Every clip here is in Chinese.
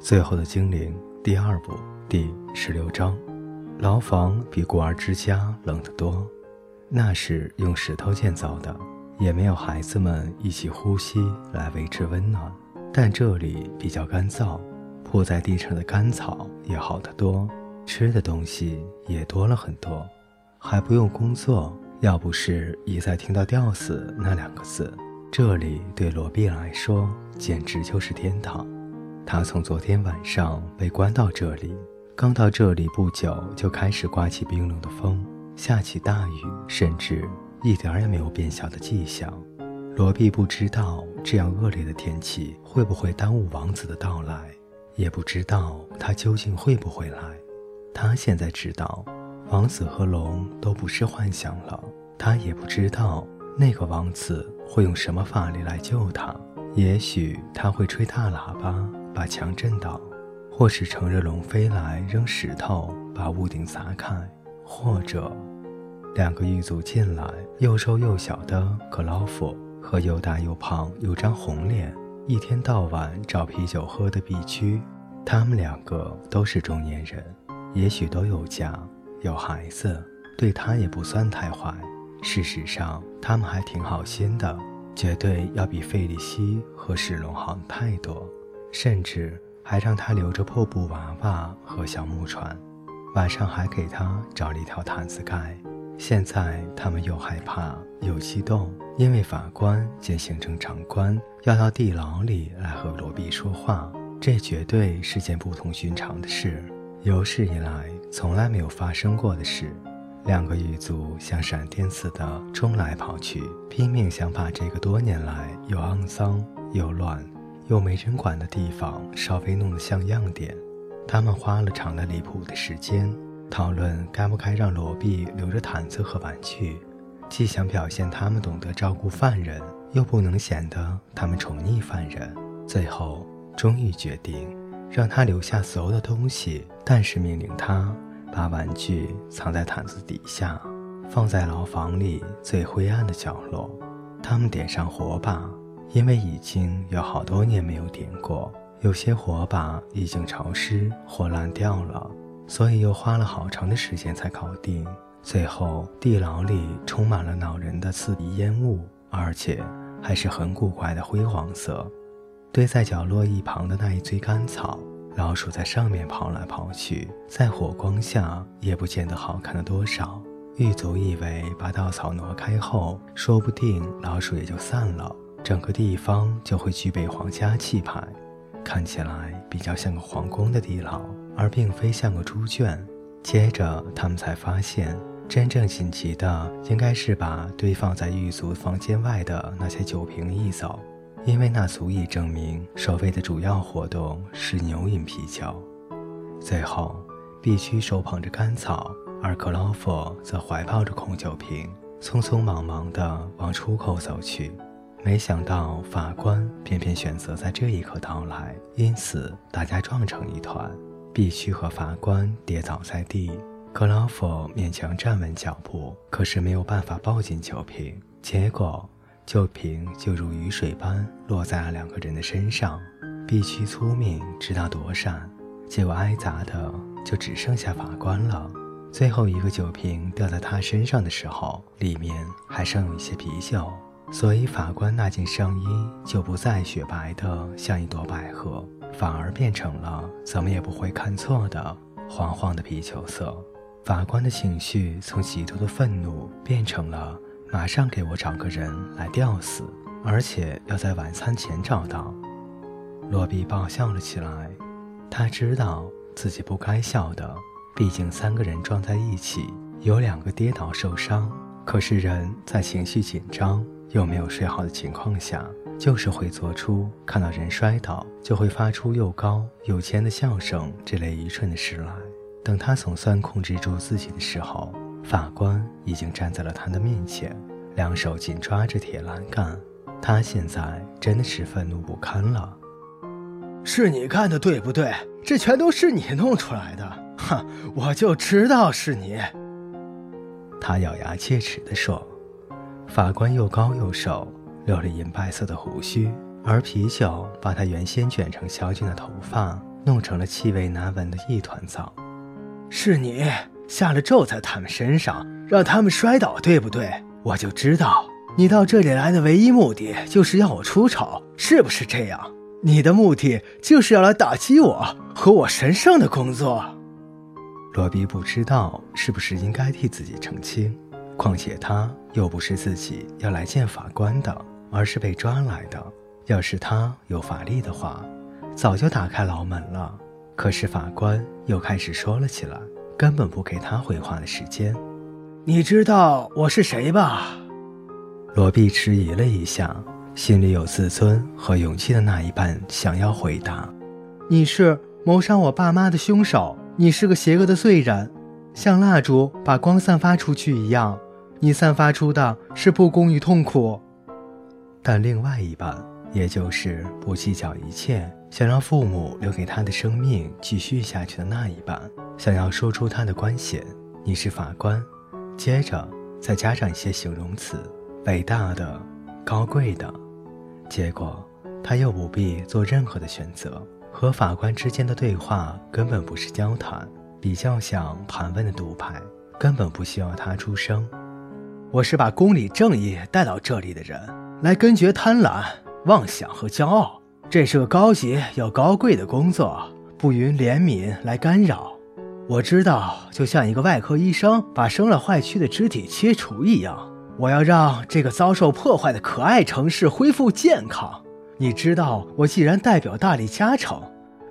最后的精灵第二部第十六章，牢房比孤儿之家冷得多，那是用石头建造的，也没有孩子们一起呼吸来维持温暖。但这里比较干燥，铺在地上的干草也好得多，吃的东西也多了很多，还不用工作。要不是一再听到“吊死”那两个字，这里对罗宾来说简直就是天堂。他从昨天晚上被关到这里，刚到这里不久就开始刮起冰冷的风，下起大雨，甚至一点也没有变小的迹象。罗比不知道这样恶劣的天气会不会耽误王子的到来，也不知道他究竟会不会来。他现在知道。王子和龙都不是幻想了，他也不知道那个王子会用什么法力来救他。也许他会吹大喇叭把墙震倒，或是乘着龙飞来扔石头把屋顶砸开，或者两个狱卒进来，又瘦又小的克劳夫和又大又胖又张红脸，一天到晚找啤酒喝的必居。他们两个都是中年人，也许都有家。有孩子，对他也不算太坏。事实上，他们还挺好心的，绝对要比费利西和史龙好太多，甚至还让他留着破布娃娃和小木船，晚上还给他找了一条毯子盖。现在他们又害怕又激动，因为法官兼行政长官要到地牢里来和罗比说话，这绝对是件不同寻常的事。有史以来。从来没有发生过的事，两个狱卒像闪电似的冲来跑去，拼命想把这个多年来又肮脏又乱又没人管的地方稍微弄得像样点。他们花了长的离谱的时间讨论该不该让罗比留着毯子和玩具，既想表现他们懂得照顾犯人，又不能显得他们宠溺犯人。最后，终于决定。让他留下所有的东西，但是命令他把玩具藏在毯子底下，放在牢房里最灰暗的角落。他们点上火把，因为已经有好多年没有点过，有些火把已经潮湿或烂掉了，所以又花了好长的时间才搞定。最后，地牢里充满了恼人的刺鼻烟雾，而且还是很古怪的灰黄色。堆在角落一旁的那一堆干草，老鼠在上面跑来跑去，在火光下也不见得好看了多少。狱卒以为把稻草挪开后，说不定老鼠也就散了，整个地方就会具备皇家气派，看起来比较像个皇宫的地牢，而并非像个猪圈。接着他们才发现，真正紧急的应该是把堆放在狱卒房间外的那些酒瓶一走。因为那足以证明守卫的主要活动是牛饮啤酒。最后，必须手捧着干草，而克劳佛则怀抱着空酒瓶，匆匆忙忙地往出口走去。没想到法官偏偏选择在这一刻到来，因此大家撞成一团，必须和法官跌倒在地。克劳佛勉强站稳脚步，可是没有办法抱紧酒瓶，结果。酒瓶就如雨水般落在了两个人的身上，必须聪明知道躲闪，结果挨砸的就只剩下法官了。最后一个酒瓶掉在他身上的时候，里面还剩有一些啤酒，所以法官那件上衣就不再雪白的像一朵百合，反而变成了怎么也不会看错的黄黄的啤酒色。法官的情绪从极度的愤怒变成了。马上给我找个人来吊死，而且要在晚餐前找到。罗比爆笑了起来，他知道自己不该笑的，毕竟三个人撞在一起，有两个跌倒受伤。可是人在情绪紧张又没有睡好的情况下，就是会做出看到人摔倒就会发出又高又尖的笑声这类愚蠢的事来。等他总算控制住自己的时候。法官已经站在了他的面前，两手紧抓着铁栏杆。他现在真的是愤怒不堪了。是你干的，对不对？这全都是你弄出来的！哼，我就知道是你。他咬牙切齿地说。法官又高又瘦，留了银白色的胡须，而啤酒把他原先卷成小卷的头发弄成了气味难闻的一团糟。是你下了咒在他们身上，让他们摔倒，对不对？我就知道你到这里来的唯一目的就是要我出丑，是不是这样？你的目的就是要来打击我和我神圣的工作。罗比不知道是不是应该替自己澄清，况且他又不是自己要来见法官的，而是被抓来的。要是他有法力的话，早就打开牢门了。可是法官又开始说了起来，根本不给他回话的时间。你知道我是谁吧？罗比迟疑了一下，心里有自尊和勇气的那一半想要回答：“你是谋杀我爸妈的凶手，你是个邪恶的罪人，像蜡烛把光散发出去一样，你散发出的是不公与痛苦。”但另外一半，也就是不计较一切。想让父母留给他的生命继续下去的那一半，想要说出他的关系，你是法官，接着再加上一些形容词，伟大的、高贵的，结果他又不必做任何的选择。和法官之间的对话根本不是交谈，比较像盘问的读牌，根本不需要他出声。我是把公理正义带到这里的人，来根绝贪婪、妄想和骄傲。这是个高级又高贵的工作，不允怜悯来干扰。我知道，就像一个外科医生把生了坏躯的肢体切除一样，我要让这个遭受破坏的可爱城市恢复健康。你知道，我既然代表大力加城，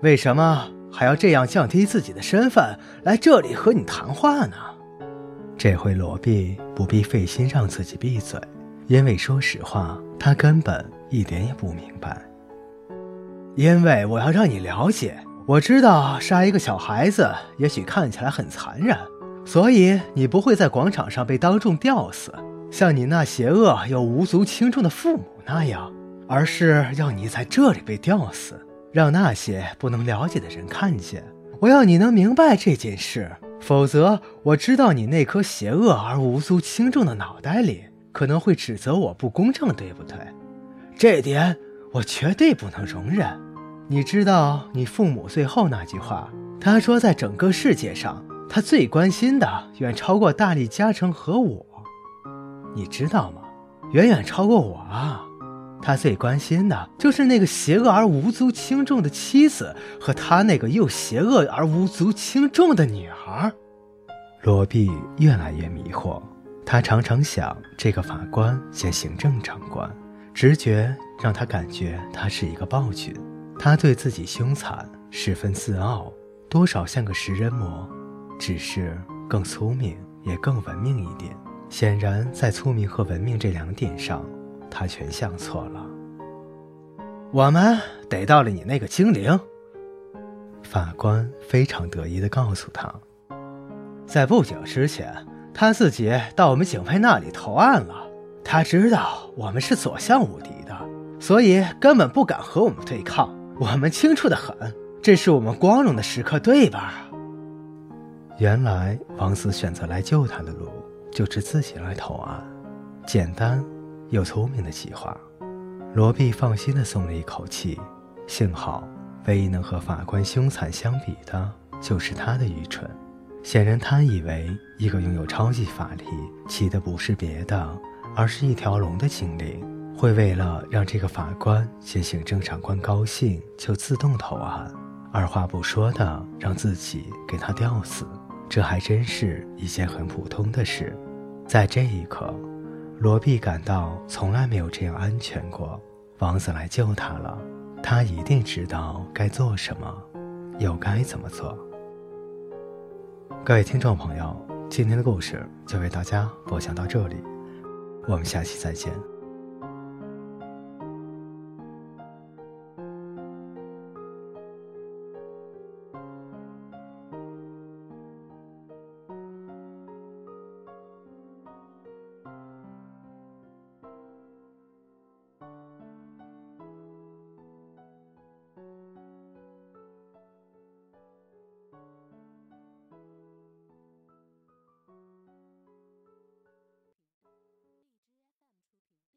为什么还要这样降低自己的身份来这里和你谈话呢？这回罗毕不必费心让自己闭嘴，因为说实话，他根本一点也不明白。因为我要让你了解，我知道杀一个小孩子也许看起来很残忍，所以你不会在广场上被当众吊死，像你那邪恶又无足轻重的父母那样，而是要你在这里被吊死，让那些不能了解的人看见。我要你能明白这件事，否则我知道你那颗邪恶而无足轻重的脑袋里可能会指责我不公正，对不对？这点我绝对不能容忍。你知道你父母最后那句话？他说，在整个世界上，他最关心的远超过大力加成和我。你知道吗？远远超过我啊！他最关心的就是那个邪恶而无足轻重的妻子和他那个又邪恶而无足轻重的女儿。罗毕越来越迷惑，他常常想，这个法官兼行政长官，直觉让他感觉他是一个暴君。他对自己凶残十分自傲，多少像个食人魔，只是更聪明也更文明一点。显然，在聪明和文明这两点上，他全想错了。我们逮到了你那个精灵，法官非常得意地告诉他，在不久之前，他自己到我们警卫那里投案了。他知道我们是所向无敌的，所以根本不敢和我们对抗。我们清楚的很，这是我们光荣的时刻，对吧？原来王子选择来救他的路，就是自己来投案，简单又聪明的计划。罗毕放心的松了一口气，幸好唯一能和法官凶残相比的，就是他的愚蠢。显然，他以为一个拥有超级法力、骑的不是别的，而是一条龙的精灵。会为了让这个法官兼行政长官高兴，就自动投案，二话不说的让自己给他吊死，这还真是一件很普通的事。在这一刻，罗毕感到从来没有这样安全过。王子来救他了，他一定知道该做什么，又该怎么做。各位听众朋友，今天的故事就为大家播讲到这里，我们下期再见。